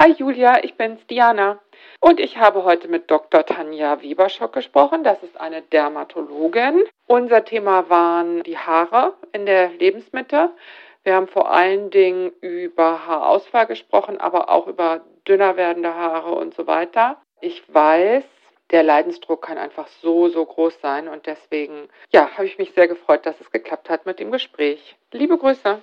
Hi Julia, ich bin's Diana. Und ich habe heute mit Dr. Tanja Weberschock gesprochen. Das ist eine Dermatologin. Unser Thema waren die Haare in der Lebensmitte. Wir haben vor allen Dingen über Haarausfall gesprochen, aber auch über dünner werdende Haare und so weiter. Ich weiß, der Leidensdruck kann einfach so, so groß sein und deswegen, ja, habe ich mich sehr gefreut, dass es geklappt hat mit dem Gespräch. Liebe Grüße.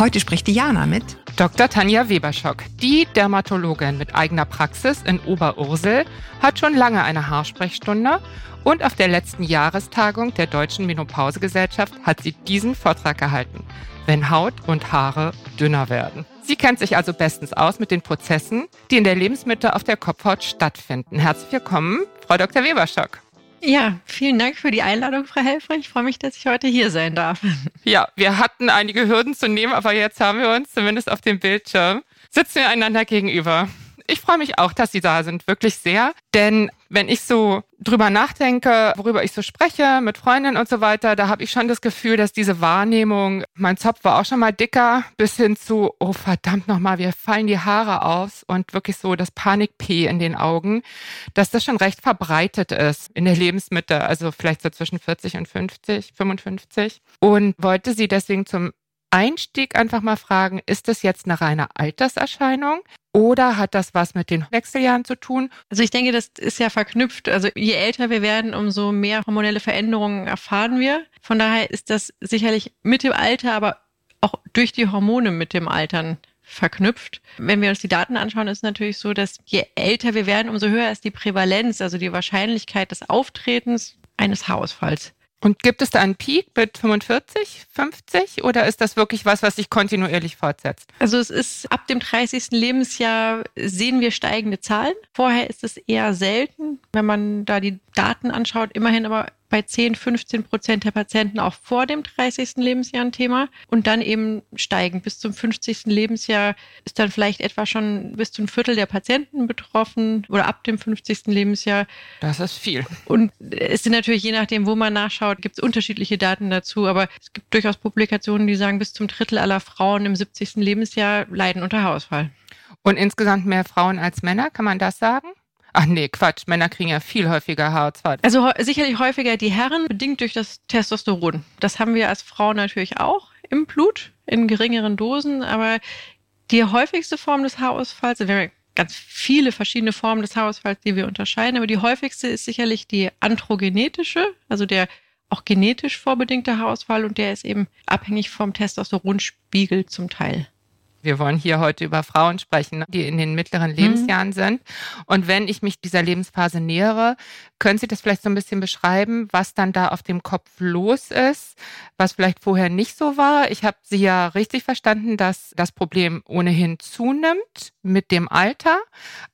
Heute spricht Diana mit Dr. Tanja Weberschock. Die Dermatologin mit eigener Praxis in Oberursel hat schon lange eine Haarsprechstunde und auf der letzten Jahrestagung der Deutschen Menopausegesellschaft hat sie diesen Vortrag gehalten, wenn Haut und Haare dünner werden. Sie kennt sich also bestens aus mit den Prozessen, die in der Lebensmitte auf der Kopfhaut stattfinden. Herzlich willkommen, Frau Dr. Weberschock. Ja, vielen Dank für die Einladung, Frau Helfer. Ich freue mich, dass ich heute hier sein darf. Ja, wir hatten einige Hürden zu nehmen, aber jetzt haben wir uns zumindest auf dem Bildschirm, sitzen wir einander gegenüber. Ich freue mich auch, dass Sie da sind, wirklich sehr. Denn wenn ich so drüber nachdenke, worüber ich so spreche mit Freundinnen und so weiter, da habe ich schon das Gefühl, dass diese Wahrnehmung, mein Zopf war auch schon mal dicker, bis hin zu, oh verdammt nochmal, wir fallen die Haare aus und wirklich so das Panik-P in den Augen, dass das schon recht verbreitet ist in der Lebensmitte, also vielleicht so zwischen 40 und 50, 55. Und wollte sie deswegen zum Einstieg einfach mal fragen, ist das jetzt eine reine Alterserscheinung oder hat das was mit den Wechseljahren zu tun? Also ich denke, das ist ja verknüpft. Also je älter wir werden, umso mehr hormonelle Veränderungen erfahren wir. Von daher ist das sicherlich mit dem Alter, aber auch durch die Hormone mit dem Altern verknüpft. Wenn wir uns die Daten anschauen, ist natürlich so, dass je älter wir werden, umso höher ist die Prävalenz, also die Wahrscheinlichkeit des Auftretens eines Haarausfalls. Und gibt es da einen Peak mit 45, 50 oder ist das wirklich was, was sich kontinuierlich fortsetzt? Also es ist ab dem 30. Lebensjahr sehen wir steigende Zahlen. Vorher ist es eher selten, wenn man da die Daten anschaut. Immerhin aber bei 10, 15 Prozent der Patienten auch vor dem 30. Lebensjahr ein Thema und dann eben steigen. Bis zum 50. Lebensjahr ist dann vielleicht etwa schon bis zu ein Viertel der Patienten betroffen oder ab dem 50. Lebensjahr. Das ist viel. Und es sind natürlich, je nachdem, wo man nachschaut, gibt es unterschiedliche Daten dazu, aber es gibt durchaus Publikationen, die sagen, bis zum Drittel aller Frauen im 70. Lebensjahr leiden unter Haarausfall. Und insgesamt mehr Frauen als Männer, kann man das sagen? Ach nee, Quatsch. Männer kriegen ja viel häufiger Haarausfall. Also sicherlich häufiger die Herren, bedingt durch das Testosteron. Das haben wir als Frauen natürlich auch im Blut, in geringeren Dosen. Aber die häufigste Form des Haarausfalls, also wir haben ganz viele verschiedene Formen des Haarausfalls, die wir unterscheiden, aber die häufigste ist sicherlich die androgenetische, also der auch genetisch vorbedingte Haarausfall und der ist eben abhängig vom Testosteronspiegel zum Teil. Wir wollen hier heute über Frauen sprechen, die in den mittleren Lebensjahren mhm. sind. Und wenn ich mich dieser Lebensphase nähere, können Sie das vielleicht so ein bisschen beschreiben, was dann da auf dem Kopf los ist, was vielleicht vorher nicht so war? Ich habe Sie ja richtig verstanden, dass das Problem ohnehin zunimmt mit dem Alter.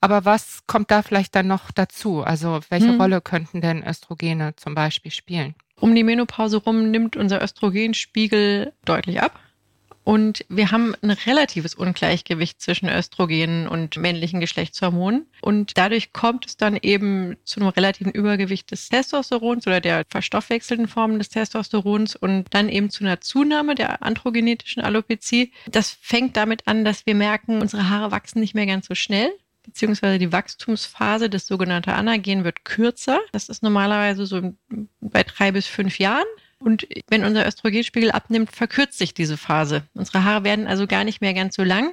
Aber was kommt da vielleicht dann noch dazu? Also welche mhm. Rolle könnten denn Östrogene zum Beispiel spielen? Um die Menopause rum nimmt unser Östrogenspiegel deutlich ab. Und wir haben ein relatives Ungleichgewicht zwischen Östrogenen und männlichen Geschlechtshormonen. Und dadurch kommt es dann eben zu einem relativen Übergewicht des Testosterons oder der verstoffwechselnden Formen des Testosterons und dann eben zu einer Zunahme der androgenetischen Alopezie. Das fängt damit an, dass wir merken, unsere Haare wachsen nicht mehr ganz so schnell beziehungsweise die Wachstumsphase, das sogenannte Anagen, wird kürzer. Das ist normalerweise so bei drei bis fünf Jahren. Und wenn unser Östrogenspiegel abnimmt, verkürzt sich diese Phase. Unsere Haare werden also gar nicht mehr ganz so lang.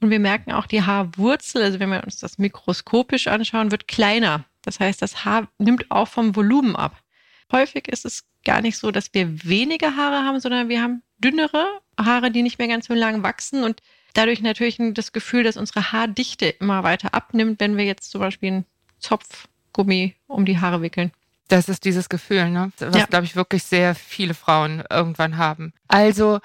Und wir merken auch, die Haarwurzel, also wenn wir uns das mikroskopisch anschauen, wird kleiner. Das heißt, das Haar nimmt auch vom Volumen ab. Häufig ist es gar nicht so, dass wir weniger Haare haben, sondern wir haben dünnere Haare, die nicht mehr ganz so lang wachsen und dadurch natürlich das Gefühl, dass unsere Haardichte immer weiter abnimmt, wenn wir jetzt zum Beispiel einen Zopfgummi um die Haare wickeln. Das ist dieses Gefühl, ne? was, ja. glaube ich, wirklich sehr viele Frauen irgendwann haben. Also,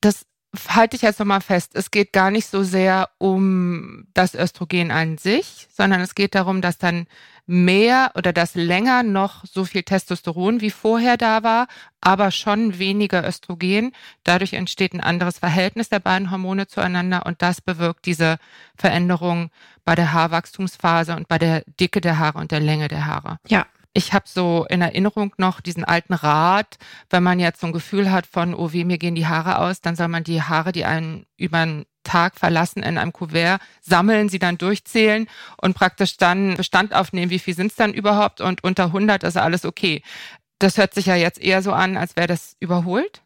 das halte ich jetzt nochmal fest, es geht gar nicht so sehr um das Östrogen an sich, sondern es geht darum, dass dann mehr oder dass länger noch so viel Testosteron wie vorher da war, aber schon weniger Östrogen. Dadurch entsteht ein anderes Verhältnis der beiden Hormone zueinander und das bewirkt diese Veränderung bei der Haarwachstumsphase und bei der Dicke der Haare und der Länge der Haare. Ja, ich habe so in Erinnerung noch diesen alten Rat, wenn man jetzt so ein Gefühl hat von, oh weh, mir gehen die Haare aus, dann soll man die Haare, die einen über einen Tag verlassen, in einem Kuvert sammeln, sie dann durchzählen und praktisch dann Bestand aufnehmen, wie viel sind es dann überhaupt und unter 100 ist alles okay. Das hört sich ja jetzt eher so an, als wäre das überholt.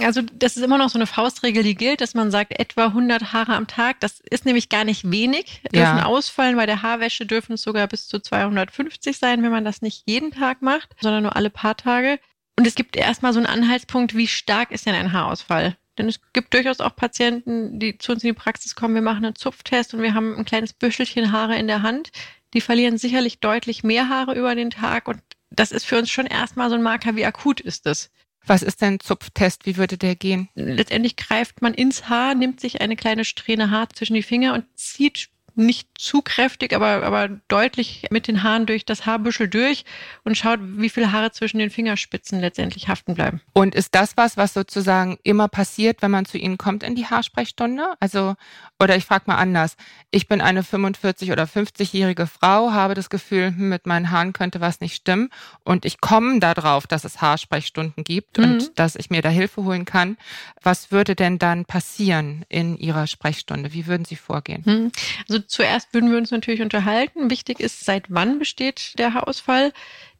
Also das ist immer noch so eine Faustregel, die gilt, dass man sagt, etwa 100 Haare am Tag. Das ist nämlich gar nicht wenig. Dürfen ja. ausfallen. Bei der Haarwäsche dürfen es sogar bis zu 250 sein, wenn man das nicht jeden Tag macht, sondern nur alle paar Tage. Und es gibt erstmal so einen Anhaltspunkt, wie stark ist denn ein Haarausfall? Denn es gibt durchaus auch Patienten, die zu uns in die Praxis kommen. Wir machen einen Zupftest und wir haben ein kleines Büschelchen Haare in der Hand. Die verlieren sicherlich deutlich mehr Haare über den Tag. Und das ist für uns schon erstmal so ein Marker, wie akut ist es. Was ist denn Zupftest? Wie würde der gehen? Letztendlich greift man ins Haar, nimmt sich eine kleine Strähne Haar zwischen die Finger und zieht nicht zu kräftig, aber, aber deutlich mit den Haaren durch das Haarbüschel durch und schaut, wie viele Haare zwischen den Fingerspitzen letztendlich haften bleiben. Und ist das was, was sozusagen immer passiert, wenn man zu Ihnen kommt in die Haarsprechstunde? Also, oder ich frage mal anders. Ich bin eine 45- oder 50-jährige Frau, habe das Gefühl, hm, mit meinen Haaren könnte was nicht stimmen und ich komme darauf, dass es Haarsprechstunden gibt mhm. und dass ich mir da Hilfe holen kann. Was würde denn dann passieren in Ihrer Sprechstunde? Wie würden Sie vorgehen? Mhm. Also zuerst würden wir uns natürlich unterhalten. Wichtig ist, seit wann besteht der Haarausfall?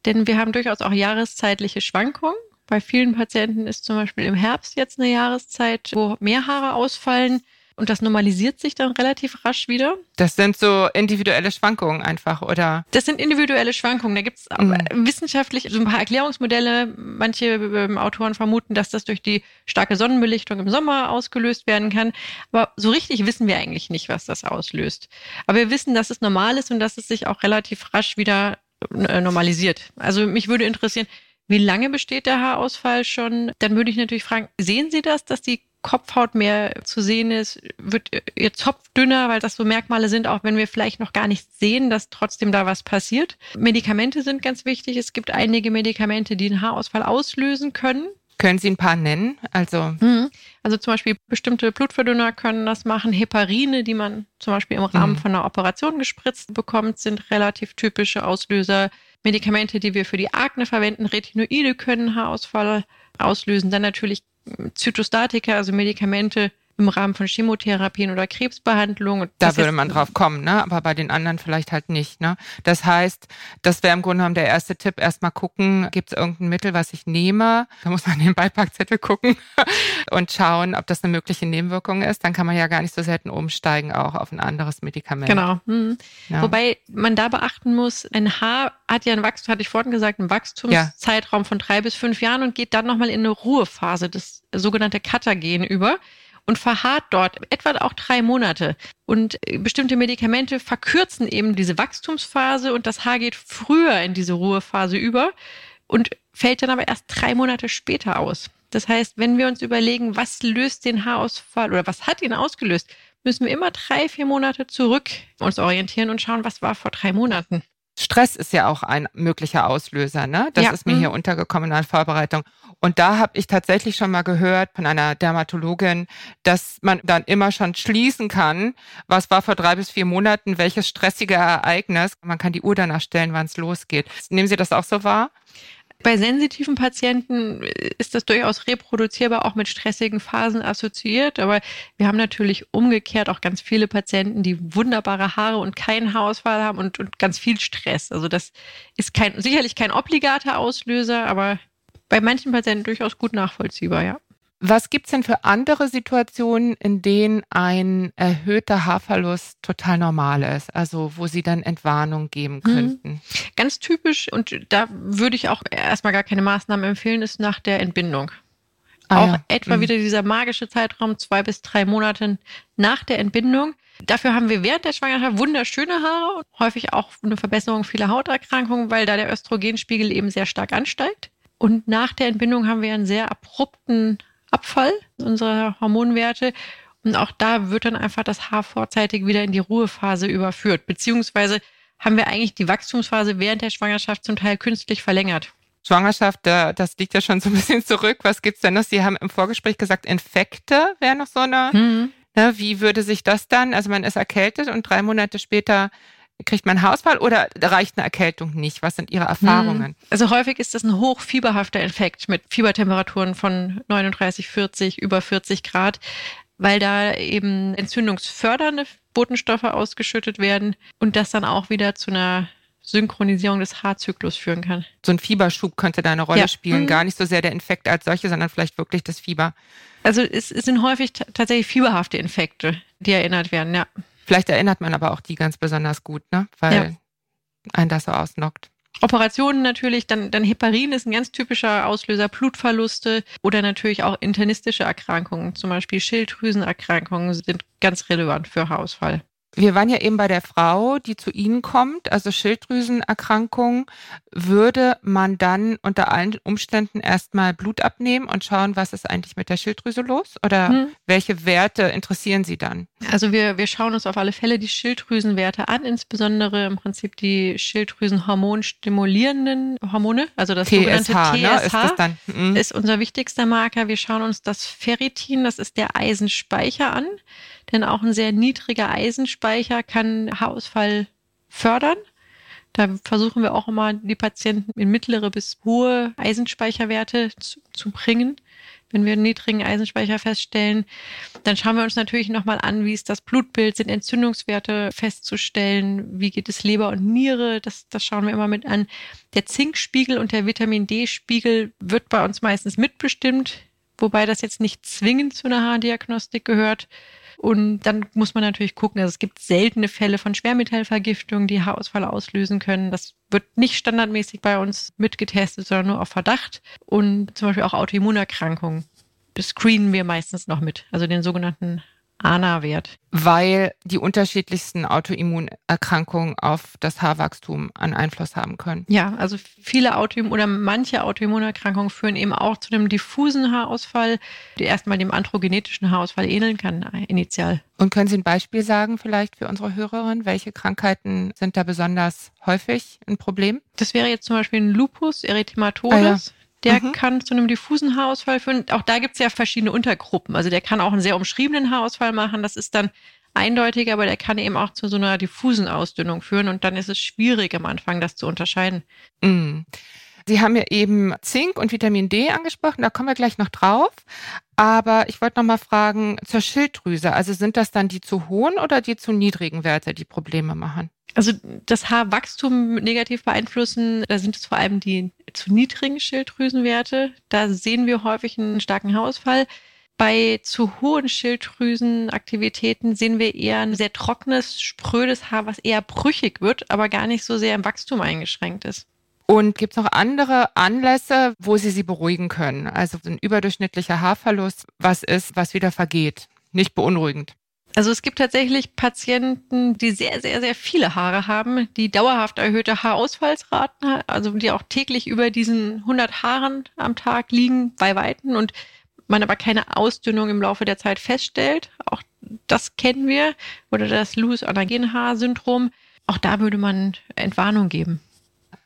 Denn wir haben durchaus auch jahreszeitliche Schwankungen. Bei vielen Patienten ist zum Beispiel im Herbst jetzt eine Jahreszeit, wo mehr Haare ausfallen. Und das normalisiert sich dann relativ rasch wieder. Das sind so individuelle Schwankungen einfach, oder? Das sind individuelle Schwankungen. Da gibt es mhm. wissenschaftlich so ein paar Erklärungsmodelle. Manche ähm, Autoren vermuten, dass das durch die starke Sonnenbelichtung im Sommer ausgelöst werden kann. Aber so richtig wissen wir eigentlich nicht, was das auslöst. Aber wir wissen, dass es normal ist und dass es sich auch relativ rasch wieder äh, normalisiert. Also mich würde interessieren, wie lange besteht der Haarausfall schon? Dann würde ich natürlich fragen, sehen Sie das, dass die Kopfhaut mehr zu sehen ist, wird ihr Zopf dünner, weil das so Merkmale sind, auch wenn wir vielleicht noch gar nicht sehen, dass trotzdem da was passiert. Medikamente sind ganz wichtig. Es gibt einige Medikamente, die einen Haarausfall auslösen können. Können Sie ein paar nennen? Also, mhm. also zum Beispiel bestimmte Blutverdünner können das machen. Heparine, die man zum Beispiel im Rahmen mhm. von einer Operation gespritzt bekommt, sind relativ typische Auslöser. Medikamente, die wir für die Akne verwenden, Retinoide können Haarausfall auslösen. Dann natürlich Zytostatika, also Medikamente im Rahmen von Chemotherapien oder Krebsbehandlungen. Da würde man drauf kommen, ne? aber bei den anderen vielleicht halt nicht. Ne? Das heißt, das wäre im Grunde genommen der erste Tipp, erstmal gucken, gibt es irgendein Mittel, was ich nehme? Da muss man den Beipackzettel gucken und schauen, ob das eine mögliche Nebenwirkung ist. Dann kann man ja gar nicht so selten umsteigen auch auf ein anderes Medikament. Genau. Mhm. Ja. Wobei man da beachten muss, ein Haar hat ja ein Wachstum, hatte ich vorhin gesagt, einen Wachstumszeitraum ja. von drei bis fünf Jahren und geht dann nochmal in eine Ruhephase, das sogenannte Katagen über und verharrt dort etwa auch drei Monate. Und äh, bestimmte Medikamente verkürzen eben diese Wachstumsphase und das Haar geht früher in diese Ruhephase über und fällt dann aber erst drei Monate später aus. Das heißt, wenn wir uns überlegen, was löst den Haarausfall oder was hat ihn ausgelöst, müssen wir immer drei, vier Monate zurück uns orientieren und schauen, was war vor drei Monaten. Stress ist ja auch ein möglicher Auslöser, ne? Das ja. ist mir hier mhm. untergekommen in der Vorbereitung. Und da habe ich tatsächlich schon mal gehört von einer Dermatologin, dass man dann immer schon schließen kann, was war vor drei bis vier Monaten, welches stressige Ereignis. Man kann die Uhr danach stellen, wann es losgeht. Nehmen Sie das auch so wahr? Bei sensitiven Patienten ist das durchaus reproduzierbar, auch mit stressigen Phasen assoziiert. Aber wir haben natürlich umgekehrt auch ganz viele Patienten, die wunderbare Haare und keinen Haarausfall haben und, und ganz viel Stress. Also das ist kein, sicherlich kein obligater Auslöser, aber bei manchen Patienten durchaus gut nachvollziehbar, ja. Was gibt's denn für andere Situationen, in denen ein erhöhter Haarverlust total normal ist? Also wo Sie dann Entwarnung geben mhm. könnten? Mhm. Ganz typisch, und da würde ich auch erstmal gar keine Maßnahmen empfehlen, ist nach der Entbindung. Ah, auch ja. etwa mhm. wieder dieser magische Zeitraum, zwei bis drei Monate nach der Entbindung. Dafür haben wir während der Schwangerschaft wunderschöne Haare und häufig auch eine Verbesserung vieler Hauterkrankungen, weil da der Östrogenspiegel eben sehr stark ansteigt. Und nach der Entbindung haben wir einen sehr abrupten Abfall unserer Hormonwerte. Und auch da wird dann einfach das Haar vorzeitig wieder in die Ruhephase überführt. Beziehungsweise haben wir eigentlich die Wachstumsphase während der Schwangerschaft zum Teil künstlich verlängert. Schwangerschaft, das liegt ja schon so ein bisschen zurück. Was gibt's denn noch? Sie haben im Vorgespräch gesagt, Infekte wäre noch so eine. Mhm. Ne, wie würde sich das dann? Also man ist erkältet und drei Monate später kriegt man Hausfall oder reicht eine Erkältung nicht? Was sind Ihre Erfahrungen? Hm. Also häufig ist das ein hochfieberhafter Infekt mit Fiebertemperaturen von 39, 40, über 40 Grad, weil da eben entzündungsfördernde Botenstoffe ausgeschüttet werden und das dann auch wieder zu einer Synchronisierung des Haarzyklus führen kann. So ein Fieberschub könnte da eine Rolle ja. spielen. Mhm. Gar nicht so sehr der Infekt als solche, sondern vielleicht wirklich das Fieber. Also es, es sind häufig tatsächlich fieberhafte Infekte, die erinnert werden, ja. Vielleicht erinnert man aber auch die ganz besonders gut, ne? Weil ja. einen das so ausnockt. Operationen natürlich, dann, dann Heparin ist ein ganz typischer Auslöser, Blutverluste oder natürlich auch internistische Erkrankungen, zum Beispiel Schilddrüsenerkrankungen sind ganz relevant für Haarausfall. Wir waren ja eben bei der Frau, die zu Ihnen kommt, also Schilddrüsenerkrankung. Würde man dann unter allen Umständen erstmal Blut abnehmen und schauen, was ist eigentlich mit der Schilddrüse los? Oder hm. welche Werte interessieren Sie dann? Also wir, wir schauen uns auf alle Fälle die Schilddrüsenwerte an, insbesondere im Prinzip die Schilddrüsenhormonstimulierenden Hormone, also das TSH, sogenannte TSH ne? ist, das dann, mm. ist unser wichtigster Marker. Wir schauen uns das Ferritin, das ist der Eisenspeicher an denn auch ein sehr niedriger Eisenspeicher kann Haarausfall fördern. Da versuchen wir auch immer, die Patienten in mittlere bis hohe Eisenspeicherwerte zu, zu bringen. Wenn wir einen niedrigen Eisenspeicher feststellen, dann schauen wir uns natürlich nochmal an, wie ist das Blutbild, sind Entzündungswerte festzustellen, wie geht es Leber und Niere, das, das schauen wir immer mit an. Der Zinkspiegel und der Vitamin D-Spiegel wird bei uns meistens mitbestimmt, wobei das jetzt nicht zwingend zu einer Haardiagnostik gehört. Und dann muss man natürlich gucken, also es gibt seltene Fälle von Schwermetallvergiftung, die Haarausfall auslösen können. Das wird nicht standardmäßig bei uns mitgetestet, sondern nur auf Verdacht. Und zum Beispiel auch Autoimmunerkrankungen. Screenen wir meistens noch mit, also den sogenannten ANA-Wert. Weil die unterschiedlichsten Autoimmunerkrankungen auf das Haarwachstum einen Einfluss haben können. Ja, also viele Autoimmun oder manche Autoimmunerkrankungen führen eben auch zu einem diffusen Haarausfall, der erstmal dem androgenetischen Haarausfall ähneln kann, initial. Und können Sie ein Beispiel sagen vielleicht für unsere Hörerin? Welche Krankheiten sind da besonders häufig ein Problem? Das wäre jetzt zum Beispiel ein Lupus erythematodes. Ah, ja. Der mhm. kann zu einem diffusen Haarausfall führen. Auch da gibt es ja verschiedene Untergruppen. Also der kann auch einen sehr umschriebenen Haarausfall machen. Das ist dann eindeutig, aber der kann eben auch zu so einer diffusen Ausdünnung führen. Und dann ist es schwierig am Anfang, das zu unterscheiden. Mhm. Sie haben ja eben Zink und Vitamin D angesprochen, da kommen wir gleich noch drauf. Aber ich wollte noch mal fragen zur Schilddrüse. Also sind das dann die zu hohen oder die zu niedrigen Werte, die Probleme machen? Also das Haarwachstum negativ beeinflussen, da sind es vor allem die zu niedrigen Schilddrüsenwerte. Da sehen wir häufig einen starken Haarausfall. Bei zu hohen Schilddrüsenaktivitäten sehen wir eher ein sehr trockenes, sprödes Haar, was eher brüchig wird, aber gar nicht so sehr im Wachstum eingeschränkt ist. Und gibt es noch andere Anlässe, wo Sie sie beruhigen können? Also ein überdurchschnittlicher Haarverlust, was ist, was wieder vergeht? Nicht beunruhigend. Also es gibt tatsächlich Patienten, die sehr, sehr, sehr viele Haare haben, die dauerhaft erhöhte Haarausfallsraten haben, also die auch täglich über diesen 100 Haaren am Tag liegen bei Weitem und man aber keine Ausdünnung im Laufe der Zeit feststellt. Auch das kennen wir. Oder das Loose-Anagen-Haar-Syndrom. Auch da würde man Entwarnung geben.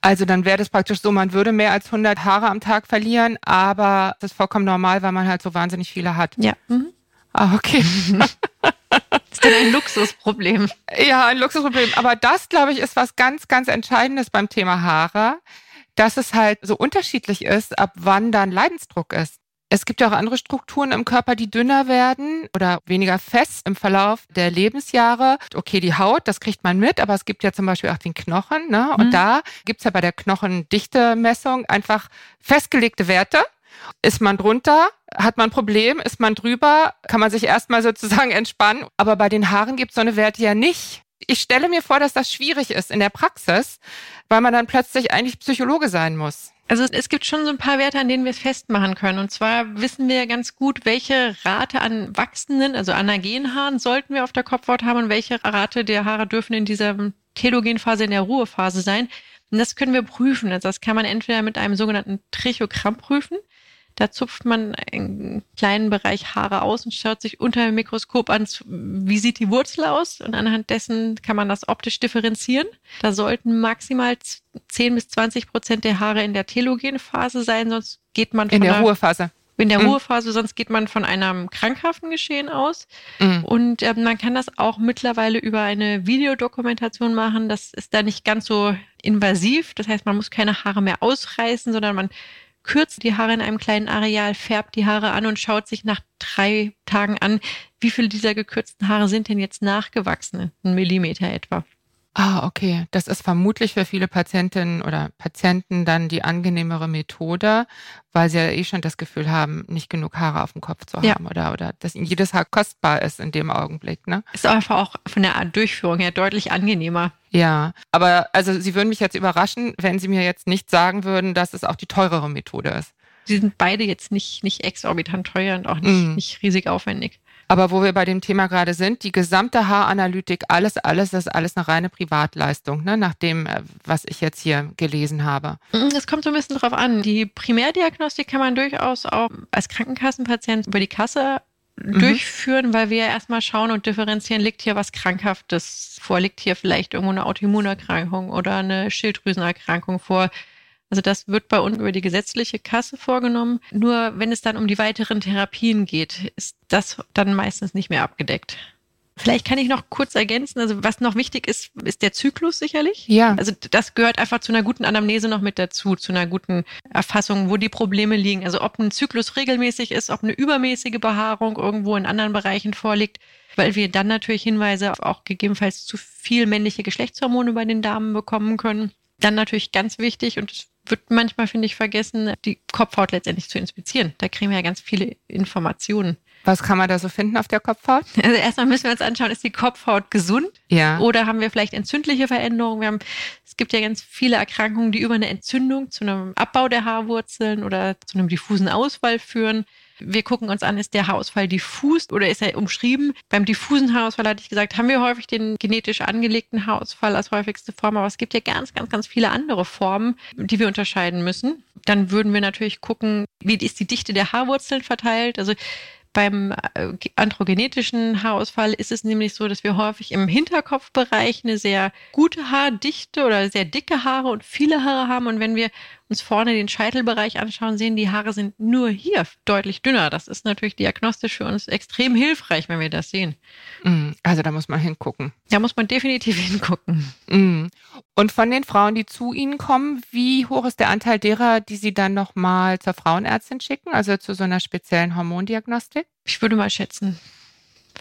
Also dann wäre das praktisch so, man würde mehr als 100 Haare am Tag verlieren, aber das ist vollkommen normal, weil man halt so wahnsinnig viele hat. Ja. Mhm. Ah, okay. das ist dann ein Luxusproblem. Ja, ein Luxusproblem. Aber das, glaube ich, ist was ganz, ganz Entscheidendes beim Thema Haare, dass es halt so unterschiedlich ist, ab wann dann Leidensdruck ist. Es gibt ja auch andere Strukturen im Körper, die dünner werden oder weniger fest im Verlauf der Lebensjahre. Okay, die Haut, das kriegt man mit, aber es gibt ja zum Beispiel auch den Knochen. Ne? Und mhm. da gibt's ja bei der Knochendichte-Messung einfach festgelegte Werte. Ist man drunter, hat man ein Problem, ist man drüber, kann man sich erstmal sozusagen entspannen. Aber bei den Haaren gibt's so eine Werte ja nicht. Ich stelle mir vor, dass das schwierig ist in der Praxis, weil man dann plötzlich eigentlich Psychologe sein muss. Also es gibt schon so ein paar Werte, an denen wir es festmachen können. Und zwar wissen wir ganz gut, welche Rate an wachsenden, also Anagenhaaren sollten wir auf der Kopfhaut haben und welche Rate der Haare dürfen in dieser Telogenphase, in der Ruhephase sein. Und das können wir prüfen. Also das kann man entweder mit einem sogenannten Trichogramm prüfen. Da zupft man einen kleinen Bereich Haare aus und schaut sich unter dem Mikroskop an, wie sieht die Wurzel aus. Und anhand dessen kann man das optisch differenzieren. Da sollten maximal 10 bis 20 Prozent der Haare in der telogenen Phase sein, sonst geht man von in der Ruhephase in der mhm. Ruhephase, sonst geht man von einem krankhaften Geschehen aus. Mhm. Und äh, man kann das auch mittlerweile über eine Videodokumentation machen. Das ist da nicht ganz so invasiv. Das heißt, man muss keine Haare mehr ausreißen, sondern man kürzt die Haare in einem kleinen Areal, färbt die Haare an und schaut sich nach drei Tagen an, wie viele dieser gekürzten Haare sind denn jetzt nachgewachsen, ein Millimeter etwa. Ah, okay. Das ist vermutlich für viele Patientinnen oder Patienten dann die angenehmere Methode, weil sie ja eh schon das Gefühl haben, nicht genug Haare auf dem Kopf zu haben ja. oder, oder dass ihnen jedes Haar kostbar ist in dem Augenblick. Ne? Ist einfach auch von der Durchführung her deutlich angenehmer. Ja, aber also Sie würden mich jetzt überraschen, wenn Sie mir jetzt nicht sagen würden, dass es auch die teurere Methode ist. Sie sind beide jetzt nicht, nicht exorbitant teuer und auch nicht, mm. nicht riesig aufwendig. Aber wo wir bei dem Thema gerade sind, die gesamte Haaranalytik, alles, alles, das ist alles eine reine Privatleistung, ne? nach dem, äh, was ich jetzt hier gelesen habe. Mm, es kommt so ein bisschen drauf an. Die Primärdiagnostik kann man durchaus auch als Krankenkassenpatient über die Kasse mhm. durchführen, weil wir ja erstmal schauen und differenzieren, liegt hier was Krankhaftes vor, liegt hier vielleicht irgendwo eine Autoimmunerkrankung oder eine Schilddrüsenerkrankung vor also das wird bei uns über die gesetzliche Kasse vorgenommen. Nur wenn es dann um die weiteren Therapien geht, ist das dann meistens nicht mehr abgedeckt. Vielleicht kann ich noch kurz ergänzen, also was noch wichtig ist, ist der Zyklus sicherlich. Ja. Also das gehört einfach zu einer guten Anamnese noch mit dazu, zu einer guten Erfassung, wo die Probleme liegen. Also ob ein Zyklus regelmäßig ist, ob eine übermäßige Behaarung irgendwo in anderen Bereichen vorliegt, weil wir dann natürlich Hinweise auf auch gegebenenfalls zu viel männliche Geschlechtshormone bei den Damen bekommen können. Dann natürlich ganz wichtig und es wird manchmal, finde ich, vergessen, die Kopfhaut letztendlich zu inspizieren. Da kriegen wir ja ganz viele Informationen. Was kann man da so finden auf der Kopfhaut? Also erstmal müssen wir uns anschauen, ist die Kopfhaut gesund? Ja. Oder haben wir vielleicht entzündliche Veränderungen? Wir haben, es gibt ja ganz viele Erkrankungen, die über eine Entzündung zu einem Abbau der Haarwurzeln oder zu einem diffusen Ausfall führen. Wir gucken uns an, ist der Haarausfall diffus oder ist er umschrieben? Beim diffusen Haarausfall hatte ich gesagt, haben wir häufig den genetisch angelegten Haarausfall als häufigste Form, aber es gibt ja ganz, ganz, ganz viele andere Formen, die wir unterscheiden müssen. Dann würden wir natürlich gucken, wie ist die Dichte der Haarwurzeln verteilt? Also beim äh, androgenetischen Haarausfall ist es nämlich so, dass wir häufig im Hinterkopfbereich eine sehr gute Haardichte oder sehr dicke Haare und viele Haare haben. Und wenn wir uns vorne den Scheitelbereich anschauen, sehen, die Haare sind nur hier deutlich dünner. Das ist natürlich diagnostisch für uns extrem hilfreich, wenn wir das sehen. Mm, also da muss man hingucken. Da muss man definitiv hingucken. Mm. Und von den Frauen, die zu Ihnen kommen, wie hoch ist der Anteil derer, die Sie dann nochmal zur Frauenärztin schicken, also zu so einer speziellen Hormondiagnostik? Ich würde mal schätzen,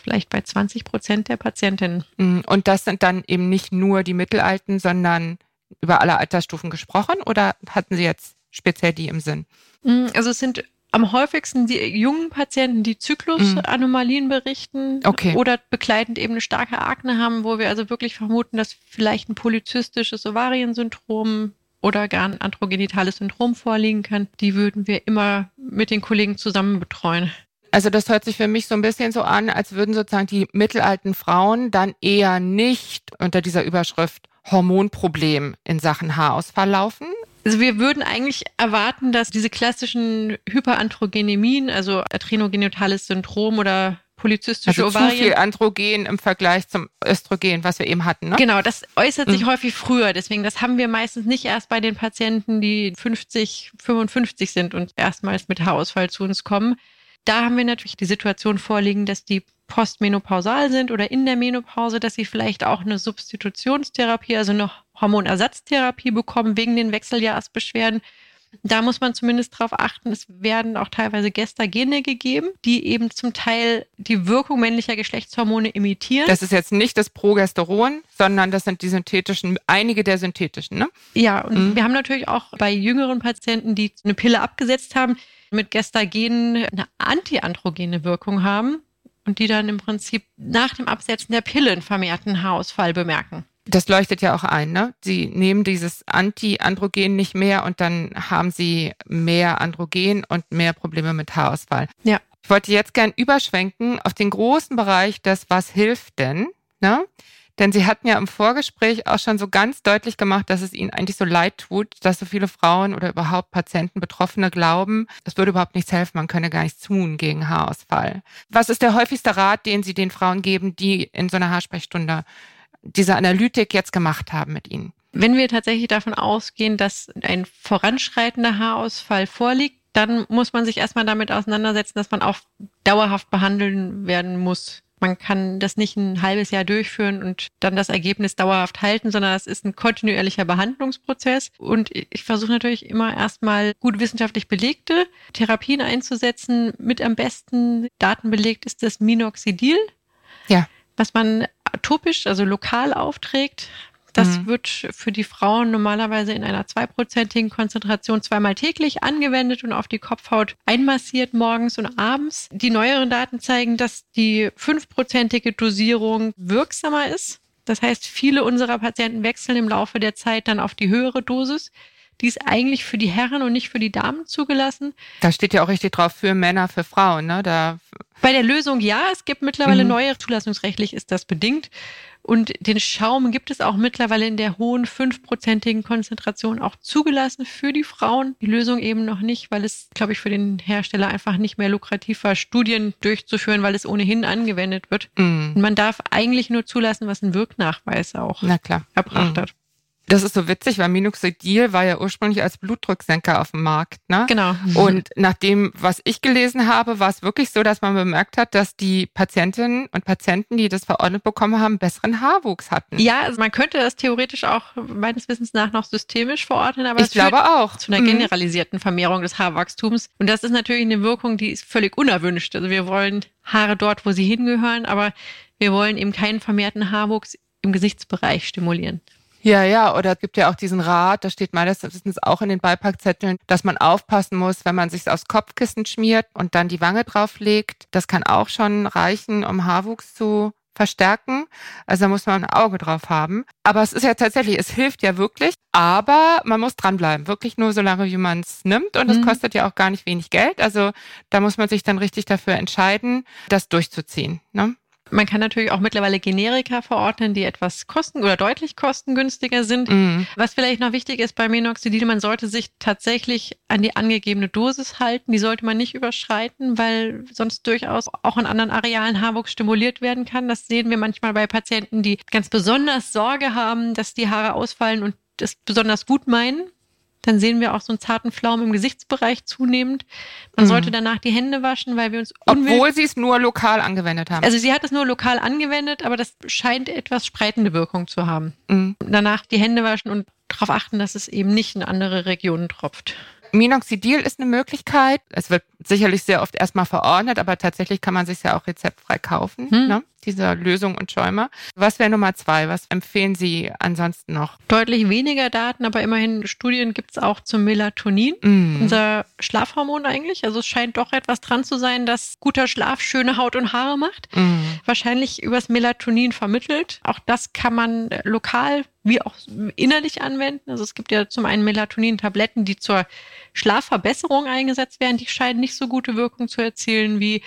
vielleicht bei 20 Prozent der Patientinnen. Mm. Und das sind dann eben nicht nur die Mittelalten, sondern über alle Altersstufen gesprochen oder hatten Sie jetzt speziell die im Sinn? Mm, also es sind am häufigsten die jungen Patienten, die Zyklusanomalien berichten okay. oder begleitend eben eine starke Akne haben, wo wir also wirklich vermuten, dass vielleicht ein polyzystisches Ovariensyndrom oder gar ein androgenitales Syndrom vorliegen kann. Die würden wir immer mit den Kollegen zusammen betreuen. Also das hört sich für mich so ein bisschen so an, als würden sozusagen die mittelalten Frauen dann eher nicht unter dieser Überschrift Hormonproblem in Sachen Haarausfall laufen? Also wir würden eigentlich erwarten, dass diese klassischen Hyperandrogenemien, also adrenogenitales Syndrom oder polyzystische also Ovarien. Zu viel Androgen im Vergleich zum Östrogen, was wir eben hatten. Ne? Genau, das äußert sich mhm. häufig früher. Deswegen, das haben wir meistens nicht erst bei den Patienten, die 50, 55 sind und erstmals mit Haarausfall zu uns kommen. Da haben wir natürlich die Situation vorliegen, dass die postmenopausal sind oder in der Menopause, dass sie vielleicht auch eine Substitutionstherapie, also eine Hormonersatztherapie bekommen wegen den Wechseljahrsbeschwerden. Da muss man zumindest darauf achten, es werden auch teilweise Gestagene gegeben, die eben zum Teil die Wirkung männlicher Geschlechtshormone imitieren. Das ist jetzt nicht das Progesteron, sondern das sind die synthetischen, einige der synthetischen, ne? Ja, und mhm. wir haben natürlich auch bei jüngeren Patienten, die eine Pille abgesetzt haben, mit Gestagenen eine antiandrogene Wirkung haben und die dann im Prinzip nach dem Absetzen der Pille einen vermehrten Haarausfall bemerken. Das leuchtet ja auch ein, ne? Sie nehmen dieses Anti-Androgen nicht mehr und dann haben sie mehr Androgen und mehr Probleme mit Haarausfall. Ja. Ich wollte jetzt gern überschwenken auf den großen Bereich des Was hilft denn? Ne? Denn Sie hatten ja im Vorgespräch auch schon so ganz deutlich gemacht, dass es Ihnen eigentlich so leid tut, dass so viele Frauen oder überhaupt Patienten, Betroffene glauben, es würde überhaupt nichts helfen, man könne gar nichts tun gegen Haarausfall. Was ist der häufigste Rat, den Sie den Frauen geben, die in so einer Haarsprechstunde diese Analytik jetzt gemacht haben mit Ihnen? Wenn wir tatsächlich davon ausgehen, dass ein voranschreitender Haarausfall vorliegt, dann muss man sich erstmal damit auseinandersetzen, dass man auch dauerhaft behandeln werden muss. Man kann das nicht ein halbes Jahr durchführen und dann das Ergebnis dauerhaft halten, sondern es ist ein kontinuierlicher Behandlungsprozess. Und ich versuche natürlich immer erstmal gut wissenschaftlich belegte Therapien einzusetzen. Mit am besten Daten belegt ist das Minoxidil. Ja. Was man atopisch, also lokal aufträgt. Das mhm. wird für die Frauen normalerweise in einer zweiprozentigen Konzentration zweimal täglich angewendet und auf die Kopfhaut einmassiert morgens und abends. Die neueren Daten zeigen, dass die fünfprozentige Dosierung wirksamer ist. Das heißt, viele unserer Patienten wechseln im Laufe der Zeit dann auf die höhere Dosis. Die ist eigentlich für die Herren und nicht für die Damen zugelassen. Da steht ja auch richtig drauf für Männer, für Frauen, ne? Da Bei der Lösung ja, es gibt mittlerweile mhm. neue, zulassungsrechtlich ist das bedingt. Und den Schaum gibt es auch mittlerweile in der hohen fünfprozentigen Konzentration auch zugelassen für die Frauen. Die Lösung eben noch nicht, weil es, glaube ich, für den Hersteller einfach nicht mehr lukrativ war, Studien durchzuführen, weil es ohnehin angewendet wird. Mm. Und man darf eigentlich nur zulassen, was ein Wirknachweis auch erbracht mm. hat. Das ist so witzig, weil Minoxidil war ja ursprünglich als Blutdrucksenker auf dem Markt. Ne? Genau. Und nach dem, was ich gelesen habe, war es wirklich so, dass man bemerkt hat, dass die Patientinnen und Patienten, die das verordnet bekommen haben, besseren Haarwuchs hatten. Ja, also man könnte das theoretisch auch meines Wissens nach noch systemisch verordnen, aber ich glaube auch zu einer mhm. generalisierten Vermehrung des Haarwachstums. Und das ist natürlich eine Wirkung, die ist völlig unerwünscht. Also wir wollen Haare dort, wo sie hingehören, aber wir wollen eben keinen vermehrten Haarwuchs im Gesichtsbereich stimulieren. Ja, ja, oder es gibt ja auch diesen Rat, da steht meines Wissens auch in den Beipackzetteln, dass man aufpassen muss, wenn man sich aufs Kopfkissen schmiert und dann die Wange drauflegt. Das kann auch schon reichen, um Haarwuchs zu verstärken. Also da muss man ein Auge drauf haben. Aber es ist ja tatsächlich, es hilft ja wirklich, aber man muss dranbleiben. Wirklich nur so lange, wie man es nimmt. Und es mhm. kostet ja auch gar nicht wenig Geld. Also da muss man sich dann richtig dafür entscheiden, das durchzuziehen. Ne? Man kann natürlich auch mittlerweile Generika verordnen, die etwas kosten oder deutlich kostengünstiger sind. Mhm. Was vielleicht noch wichtig ist bei Minoxidil, man sollte sich tatsächlich an die angegebene Dosis halten. Die sollte man nicht überschreiten, weil sonst durchaus auch in anderen Arealen Haarwuchs stimuliert werden kann. Das sehen wir manchmal bei Patienten, die ganz besonders Sorge haben, dass die Haare ausfallen und das besonders gut meinen. Dann sehen wir auch so einen zarten Flaum im Gesichtsbereich zunehmend. Man mhm. sollte danach die Hände waschen, weil wir uns Obwohl sie es nur lokal angewendet haben. Also sie hat es nur lokal angewendet, aber das scheint etwas spreitende Wirkung zu haben. Mhm. Danach die Hände waschen und darauf achten, dass es eben nicht in andere Regionen tropft. Minoxidil ist eine Möglichkeit. Es wird sicherlich sehr oft erstmal verordnet, aber tatsächlich kann man sich ja auch rezeptfrei kaufen, hm. ne? Diese Lösung und Schäumer. Was wäre Nummer zwei? Was empfehlen Sie ansonsten noch? Deutlich weniger Daten, aber immerhin Studien gibt es auch zum Melatonin, mm. unser Schlafhormon eigentlich. Also es scheint doch etwas dran zu sein, dass guter Schlaf schöne Haut und Haare macht. Mm. Wahrscheinlich übers Melatonin vermittelt. Auch das kann man lokal wie auch innerlich anwenden. Also es gibt ja zum einen Melatonin-Tabletten, die zur Schlafverbesserung eingesetzt werden. Die scheinen nicht so gute Wirkung zu erzielen wie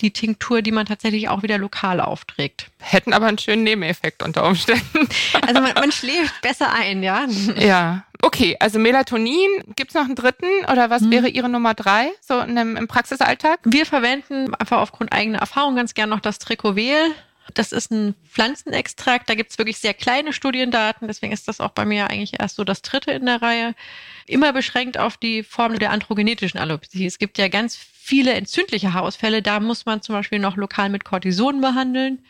die Tinktur, die man tatsächlich auch wieder lokal aufträgt. Hätten aber einen schönen Nebeneffekt unter Umständen. Also man, man schläft besser ein, ja. Ja. Okay, also Melatonin, gibt es noch einen dritten oder was hm. wäre Ihre Nummer drei so in einem, im Praxisalltag? Wir verwenden einfach aufgrund eigener Erfahrung ganz gern noch das Tricovel. Das ist ein Pflanzenextrakt. Da gibt es wirklich sehr kleine Studiendaten. Deswegen ist das auch bei mir eigentlich erst so das dritte in der Reihe. Immer beschränkt auf die Form der androgenetischen Alopezie. Es gibt ja ganz viele entzündliche Haarausfälle. Da muss man zum Beispiel noch lokal mit Cortison behandeln.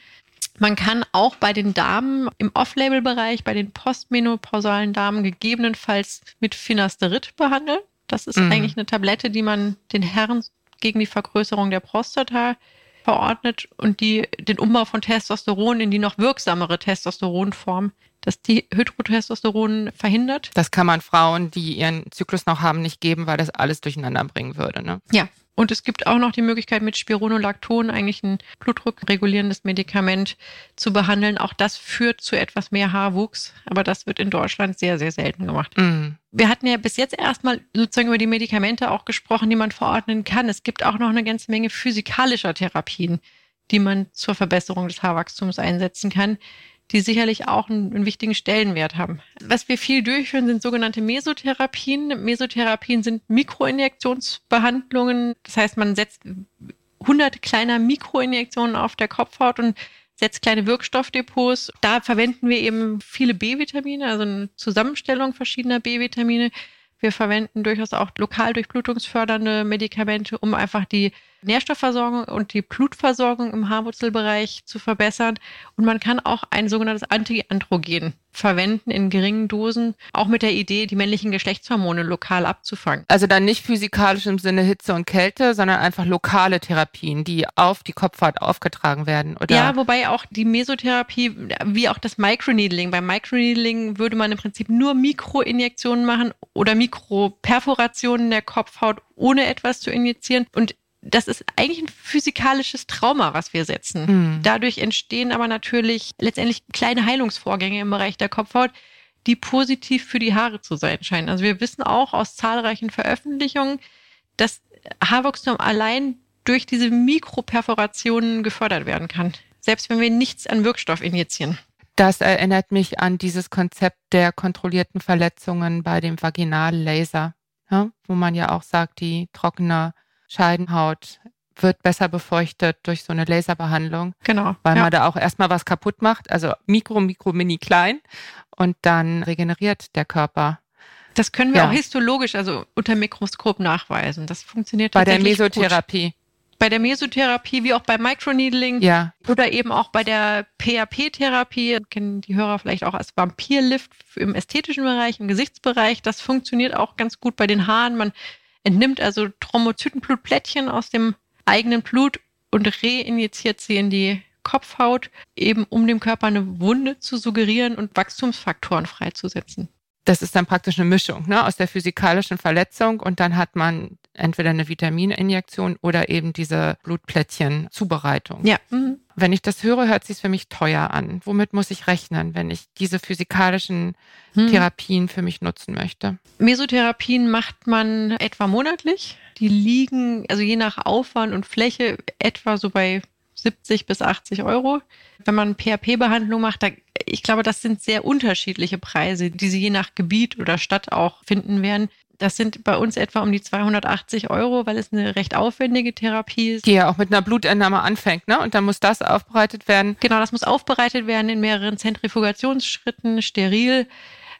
Man kann auch bei den Damen im Off-Label-Bereich, bei den postmenopausalen Damen gegebenenfalls mit Finasterid behandeln. Das ist mhm. eigentlich eine Tablette, die man den Herren gegen die Vergrößerung der Prostata verordnet und die den Umbau von Testosteron in die noch wirksamere Testosteronform, dass die Hydrotestosteron verhindert. Das kann man Frauen, die ihren Zyklus noch haben, nicht geben, weil das alles durcheinander bringen würde. Ne? Ja, und es gibt auch noch die Möglichkeit, mit Spironolacton eigentlich ein blutdruckregulierendes Medikament zu behandeln. Auch das führt zu etwas mehr Haarwuchs, aber das wird in Deutschland sehr, sehr selten gemacht. Mm. Wir hatten ja bis jetzt erstmal sozusagen über die Medikamente auch gesprochen, die man verordnen kann. Es gibt auch noch eine ganze Menge physikalischer Therapien, die man zur Verbesserung des Haarwachstums einsetzen kann. Die sicherlich auch einen, einen, wichtigen Stellenwert haben. Was wir viel durchführen, sind sogenannte Mesotherapien. Mesotherapien sind Mikroinjektionsbehandlungen. Das heißt, man setzt hunderte kleiner Mikroinjektionen auf der Kopfhaut und setzt kleine Wirkstoffdepots. Da verwenden wir eben viele B-Vitamine, also eine Zusammenstellung verschiedener B-Vitamine. Wir verwenden durchaus auch lokal durchblutungsfördernde Medikamente, um einfach die Nährstoffversorgung und die Blutversorgung im Haarwurzelbereich zu verbessern. Und man kann auch ein sogenanntes Antiandrogen verwenden in geringen Dosen, auch mit der Idee, die männlichen Geschlechtshormone lokal abzufangen. Also dann nicht physikalisch im Sinne Hitze und Kälte, sondern einfach lokale Therapien, die auf die Kopfhaut aufgetragen werden, oder? Ja, wobei auch die Mesotherapie, wie auch das Microneedling. Beim Microneedling würde man im Prinzip nur Mikroinjektionen machen oder Mikroperforationen der Kopfhaut, ohne etwas zu injizieren. Und das ist eigentlich ein physikalisches Trauma, was wir setzen. Mhm. Dadurch entstehen aber natürlich letztendlich kleine Heilungsvorgänge im Bereich der Kopfhaut, die positiv für die Haare zu sein scheinen. Also wir wissen auch aus zahlreichen Veröffentlichungen, dass Haarwachstum allein durch diese Mikroperforationen gefördert werden kann. Selbst wenn wir nichts an Wirkstoff injizieren. Das erinnert mich an dieses Konzept der kontrollierten Verletzungen bei dem Vaginallaser, ja, wo man ja auch sagt, die trockene Scheidenhaut wird besser befeuchtet durch so eine Laserbehandlung. Genau. Weil ja. man da auch erstmal was kaputt macht, also mikro, mikro, mini klein und dann regeneriert der Körper. Das können wir ja. auch histologisch, also unter Mikroskop nachweisen. Das funktioniert bei der Mesotherapie. Gut. Bei der Mesotherapie, wie auch beim Microneedling ja. oder eben auch bei der PHP-Therapie, kennen die Hörer vielleicht auch als Vampirlift im ästhetischen Bereich, im Gesichtsbereich. Das funktioniert auch ganz gut bei den Haaren. Man entnimmt also Thrombozytenblutplättchen aus dem eigenen Blut und reinjiziert sie in die Kopfhaut, eben um dem Körper eine Wunde zu suggerieren und Wachstumsfaktoren freizusetzen. Das ist dann praktisch eine Mischung ne, aus der physikalischen Verletzung und dann hat man entweder eine Vitamininjektion oder eben diese Blutplättchen-Zubereitung. Ja. Mhm. Wenn ich das höre, hört sich für mich teuer an. Womit muss ich rechnen, wenn ich diese physikalischen hm. Therapien für mich nutzen möchte? Mesotherapien macht man etwa monatlich. Die liegen, also je nach Aufwand und Fläche, etwa so bei 70 bis 80 Euro. Wenn man PHP-Behandlung macht, da, ich glaube, das sind sehr unterschiedliche Preise, die Sie je nach Gebiet oder Stadt auch finden werden. Das sind bei uns etwa um die 280 Euro, weil es eine recht aufwendige Therapie ist. Die ja auch mit einer Blutentnahme anfängt, ne? Und dann muss das aufbereitet werden. Genau, das muss aufbereitet werden in mehreren Zentrifugationsschritten, steril.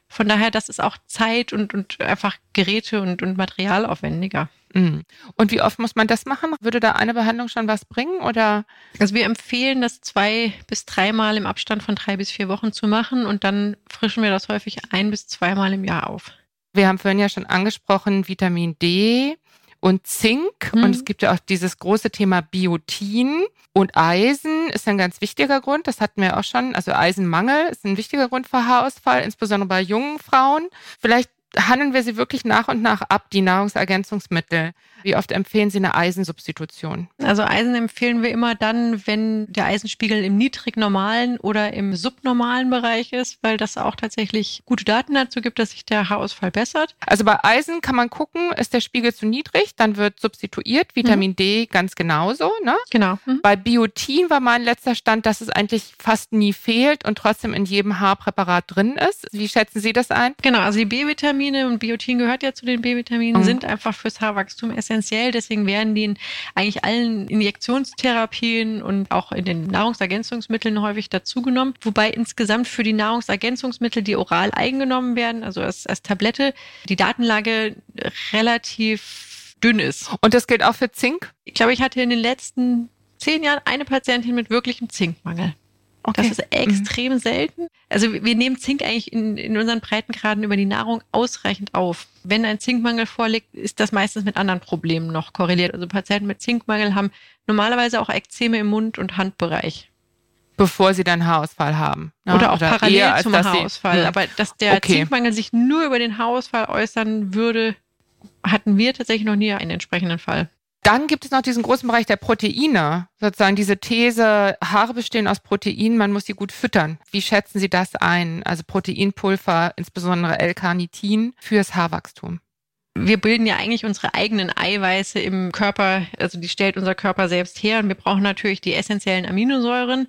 Von daher, das ist auch Zeit und, und einfach Geräte und, und Material aufwendiger. Mhm. Und wie oft muss man das machen? Würde da eine Behandlung schon was bringen oder? Also wir empfehlen das zwei bis dreimal im Abstand von drei bis vier Wochen zu machen und dann frischen wir das häufig ein bis zweimal im Jahr auf. Wir haben vorhin ja schon angesprochen, Vitamin D und Zink. Mhm. Und es gibt ja auch dieses große Thema Biotin. Und Eisen ist ein ganz wichtiger Grund. Das hatten wir auch schon. Also Eisenmangel ist ein wichtiger Grund für Haarausfall, insbesondere bei jungen Frauen. Vielleicht handeln wir sie wirklich nach und nach ab, die Nahrungsergänzungsmittel. Wie oft empfehlen Sie eine Eisensubstitution? Also Eisen empfehlen wir immer dann, wenn der Eisenspiegel im niedrig-normalen oder im subnormalen Bereich ist, weil das auch tatsächlich gute Daten dazu gibt, dass sich der Haarausfall bessert. Also bei Eisen kann man gucken, ist der Spiegel zu niedrig, dann wird substituiert. Vitamin mhm. D ganz genauso. Ne? Genau. Mhm. Bei Biotin war mein letzter Stand, dass es eigentlich fast nie fehlt und trotzdem in jedem Haarpräparat drin ist. Wie schätzen Sie das ein? Genau, also die B-Vitamine und Biotin gehört ja zu den B-Vitaminen, mhm. sind einfach fürs Haarwachstum essentiell essentiell. Deswegen werden die in eigentlich allen Injektionstherapien und auch in den Nahrungsergänzungsmitteln häufig dazugenommen. Wobei insgesamt für die Nahrungsergänzungsmittel, die oral eingenommen werden, also als, als Tablette, die Datenlage relativ dünn ist. Und das gilt auch für Zink? Ich glaube, ich hatte in den letzten zehn Jahren eine Patientin mit wirklichem Zinkmangel. Okay. Das ist extrem mhm. selten. Also wir nehmen Zink eigentlich in, in unseren Breitengraden über die Nahrung ausreichend auf. Wenn ein Zinkmangel vorliegt, ist das meistens mit anderen Problemen noch korreliert. Also Patienten mit Zinkmangel haben normalerweise auch Ekzeme im Mund- und Handbereich. Bevor sie dann Haarausfall haben. Ja, oder auch oder parallel zum Haarausfall. Sie, Aber dass der okay. Zinkmangel sich nur über den Haarausfall äußern würde, hatten wir tatsächlich noch nie einen entsprechenden Fall. Dann gibt es noch diesen großen Bereich der Proteine. Sozusagen diese These, Haare bestehen aus Proteinen, man muss sie gut füttern. Wie schätzen Sie das ein? Also Proteinpulver, insbesondere L-Carnitin fürs Haarwachstum. Wir bilden ja eigentlich unsere eigenen Eiweiße im Körper, also die stellt unser Körper selbst her und wir brauchen natürlich die essentiellen Aminosäuren.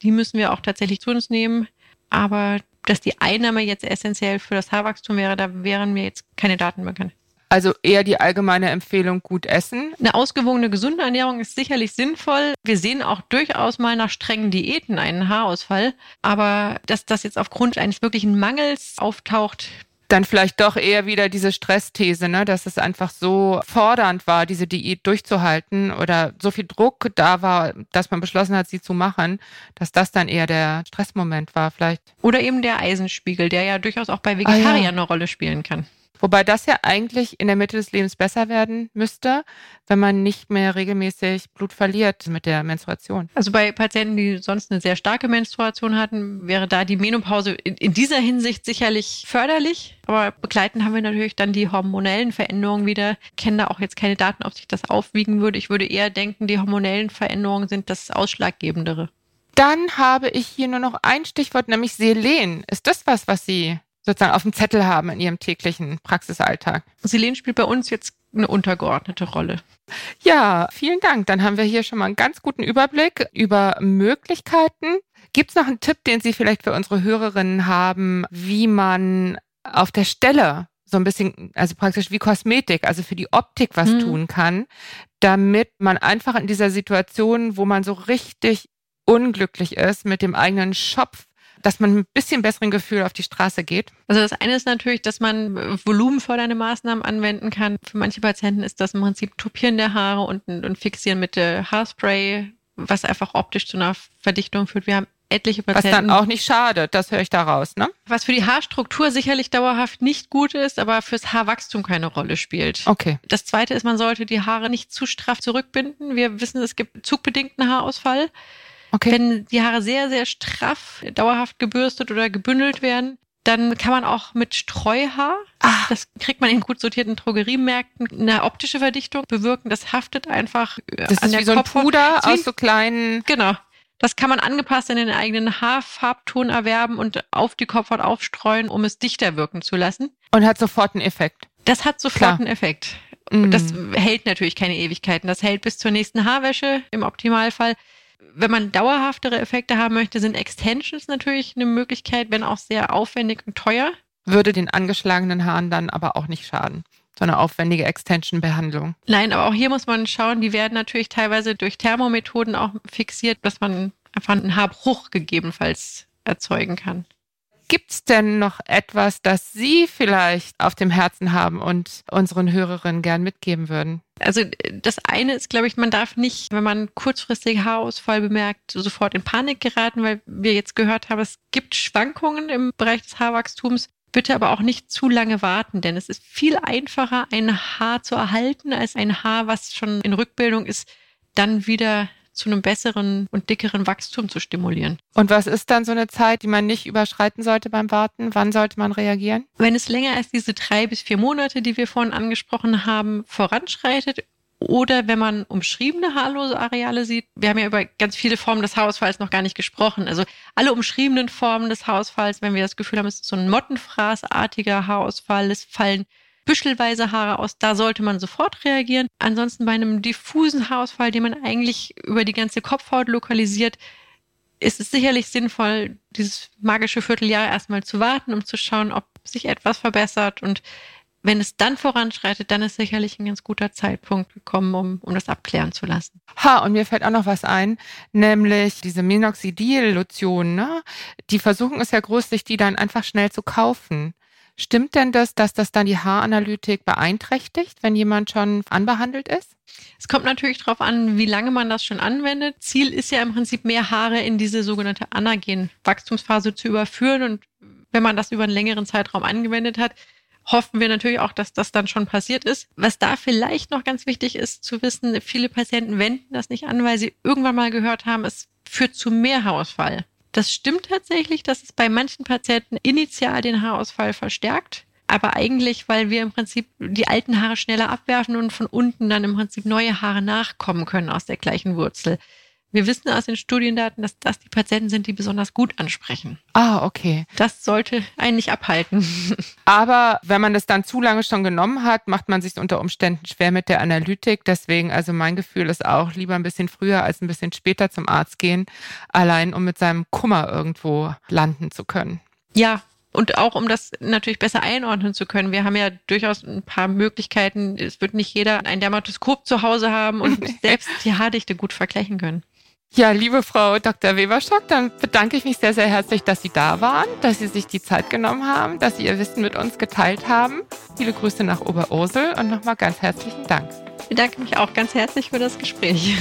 Die müssen wir auch tatsächlich zu uns nehmen. aber dass die Einnahme jetzt essentiell für das Haarwachstum wäre, da wären mir jetzt keine Daten bekannt. Also eher die allgemeine Empfehlung, gut essen. Eine ausgewogene, gesunde Ernährung ist sicherlich sinnvoll. Wir sehen auch durchaus mal nach strengen Diäten einen Haarausfall. Aber dass das jetzt aufgrund eines wirklichen Mangels auftaucht, dann vielleicht doch eher wieder diese Stressthese, ne, dass es einfach so fordernd war, diese Diät durchzuhalten oder so viel Druck da war, dass man beschlossen hat, sie zu machen, dass das dann eher der Stressmoment war vielleicht. Oder eben der Eisenspiegel, der ja durchaus auch bei Vegetariern ah, ja. eine Rolle spielen kann. Wobei das ja eigentlich in der Mitte des Lebens besser werden müsste, wenn man nicht mehr regelmäßig Blut verliert mit der Menstruation. Also bei Patienten, die sonst eine sehr starke Menstruation hatten, wäre da die Menopause in, in dieser Hinsicht sicherlich förderlich. Aber begleitend haben wir natürlich dann die hormonellen Veränderungen wieder. Ich kenne da auch jetzt keine Daten, ob sich das aufwiegen würde. Ich würde eher denken, die hormonellen Veränderungen sind das Ausschlaggebendere. Dann habe ich hier nur noch ein Stichwort, nämlich Selen. Ist das was, was Sie sozusagen auf dem Zettel haben in ihrem täglichen Praxisalltag. Selen spielt bei uns jetzt eine untergeordnete Rolle. Ja, vielen Dank. Dann haben wir hier schon mal einen ganz guten Überblick über Möglichkeiten. Gibt es noch einen Tipp, den Sie vielleicht für unsere Hörerinnen haben, wie man auf der Stelle so ein bisschen, also praktisch wie Kosmetik, also für die Optik was hm. tun kann, damit man einfach in dieser Situation, wo man so richtig unglücklich ist mit dem eigenen Schopf, dass man ein bisschen besseren Gefühl auf die Straße geht? Also das eine ist natürlich, dass man volumenfördernde Maßnahmen anwenden kann. Für manche Patienten ist das im Prinzip Topieren der Haare und, und Fixieren mit äh, Haarspray, was einfach optisch zu einer Verdichtung führt. Wir haben etliche Patienten. Was dann auch nicht schadet, das höre ich daraus, ne? Was für die Haarstruktur sicherlich dauerhaft nicht gut ist, aber fürs Haarwachstum keine Rolle spielt. Okay. Das zweite ist, man sollte die Haare nicht zu straff zurückbinden. Wir wissen, es gibt zugbedingten Haarausfall. Okay. Wenn die Haare sehr, sehr straff, dauerhaft gebürstet oder gebündelt werden, dann kann man auch mit Streuhaar, ah. das kriegt man in gut sortierten Drogeriemärkten, eine optische Verdichtung bewirken. Das haftet einfach äh, das an ist der wie so ein Puder so aus so kleinen. Genau. Das kann man angepasst in den eigenen Haarfarbton erwerben und auf die Kopfhaut aufstreuen, um es dichter wirken zu lassen. Und hat sofort einen Effekt. Das hat sofort Klar. einen Effekt. Mm. Das hält natürlich keine Ewigkeiten. Das hält bis zur nächsten Haarwäsche im Optimalfall wenn man dauerhaftere Effekte haben möchte, sind Extensions natürlich eine Möglichkeit, wenn auch sehr aufwendig und teuer. Würde den angeschlagenen Haaren dann aber auch nicht schaden. So eine aufwendige Extension-Behandlung. Nein, aber auch hier muss man schauen, die werden natürlich teilweise durch Thermomethoden auch fixiert, dass man einfach einen Haarbruch gegebenenfalls erzeugen kann. Gibt es denn noch etwas, das Sie vielleicht auf dem Herzen haben und unseren Hörerinnen gern mitgeben würden? Also das eine ist, glaube ich, man darf nicht, wenn man kurzfristig Haarausfall bemerkt, sofort in Panik geraten, weil wir jetzt gehört haben, es gibt Schwankungen im Bereich des Haarwachstums. Bitte aber auch nicht zu lange warten, denn es ist viel einfacher, ein Haar zu erhalten, als ein Haar, was schon in Rückbildung ist, dann wieder zu einem besseren und dickeren Wachstum zu stimulieren. Und was ist dann so eine Zeit, die man nicht überschreiten sollte beim Warten? Wann sollte man reagieren? Wenn es länger als diese drei bis vier Monate, die wir vorhin angesprochen haben, voranschreitet, oder wenn man umschriebene haarlose Areale sieht, wir haben ja über ganz viele Formen des Haarausfalls noch gar nicht gesprochen. Also alle umschriebenen Formen des Haarausfalls, wenn wir das Gefühl haben, es ist so ein Mottenfraßartiger Haarausfall, es fallen büschelweise Haare aus, da sollte man sofort reagieren. Ansonsten bei einem diffusen Haarausfall, den man eigentlich über die ganze Kopfhaut lokalisiert, ist es sicherlich sinnvoll, dieses magische Vierteljahr erstmal zu warten, um zu schauen, ob sich etwas verbessert. Und wenn es dann voranschreitet, dann ist sicherlich ein ganz guter Zeitpunkt gekommen, um, um das abklären zu lassen. Ha, und mir fällt auch noch was ein, nämlich diese Minoxidil-Lotion. Ne? Die Versuchung ist ja groß, sich die dann einfach schnell zu kaufen. Stimmt denn das, dass das dann die Haaranalytik beeinträchtigt, wenn jemand schon anbehandelt ist? Es kommt natürlich darauf an, wie lange man das schon anwendet. Ziel ist ja im Prinzip mehr Haare in diese sogenannte Anagen-Wachstumsphase zu überführen. Und wenn man das über einen längeren Zeitraum angewendet hat, hoffen wir natürlich auch, dass das dann schon passiert ist. Was da vielleicht noch ganz wichtig ist zu wissen, viele Patienten wenden das nicht an, weil sie irgendwann mal gehört haben, es führt zu mehr Haarausfall. Das stimmt tatsächlich, dass es bei manchen Patienten initial den Haarausfall verstärkt. Aber eigentlich, weil wir im Prinzip die alten Haare schneller abwerfen und von unten dann im Prinzip neue Haare nachkommen können aus der gleichen Wurzel. Wir wissen aus den Studiendaten, dass das die Patienten sind, die besonders gut ansprechen. Ah, okay. Das sollte einen nicht abhalten. Aber wenn man das dann zu lange schon genommen hat, macht man sich unter Umständen schwer mit der Analytik. Deswegen, also mein Gefühl ist auch, lieber ein bisschen früher als ein bisschen später zum Arzt gehen, allein um mit seinem Kummer irgendwo landen zu können. Ja, und auch um das natürlich besser einordnen zu können. Wir haben ja durchaus ein paar Möglichkeiten. Es wird nicht jeder ein Dermatoskop zu Hause haben und selbst die Haardichte gut vergleichen können. Ja, liebe Frau Dr. Weberschock, dann bedanke ich mich sehr, sehr herzlich, dass Sie da waren, dass Sie sich die Zeit genommen haben, dass Sie Ihr Wissen mit uns geteilt haben. Viele Grüße nach Oberursel und nochmal ganz herzlichen Dank. Ich bedanke mich auch ganz herzlich für das Gespräch.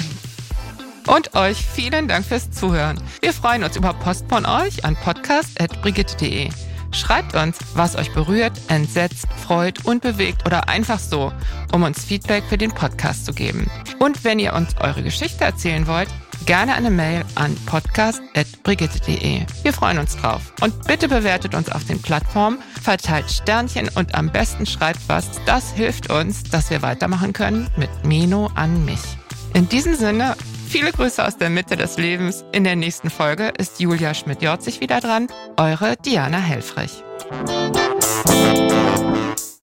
Und euch vielen Dank fürs Zuhören. Wir freuen uns über Post von euch an podcast.brigitte.de. Schreibt uns, was euch berührt, entsetzt, freut und bewegt oder einfach so, um uns Feedback für den Podcast zu geben. Und wenn ihr uns eure Geschichte erzählen wollt, gerne eine Mail an podcast.brigitte.de. Wir freuen uns drauf. Und bitte bewertet uns auf den Plattformen, verteilt Sternchen und am besten schreibt was. Das hilft uns, dass wir weitermachen können mit Meno an mich. In diesem Sinne, viele Grüße aus der Mitte des Lebens. In der nächsten Folge ist Julia Schmidt-Jorzig wieder dran. Eure Diana Helfrich.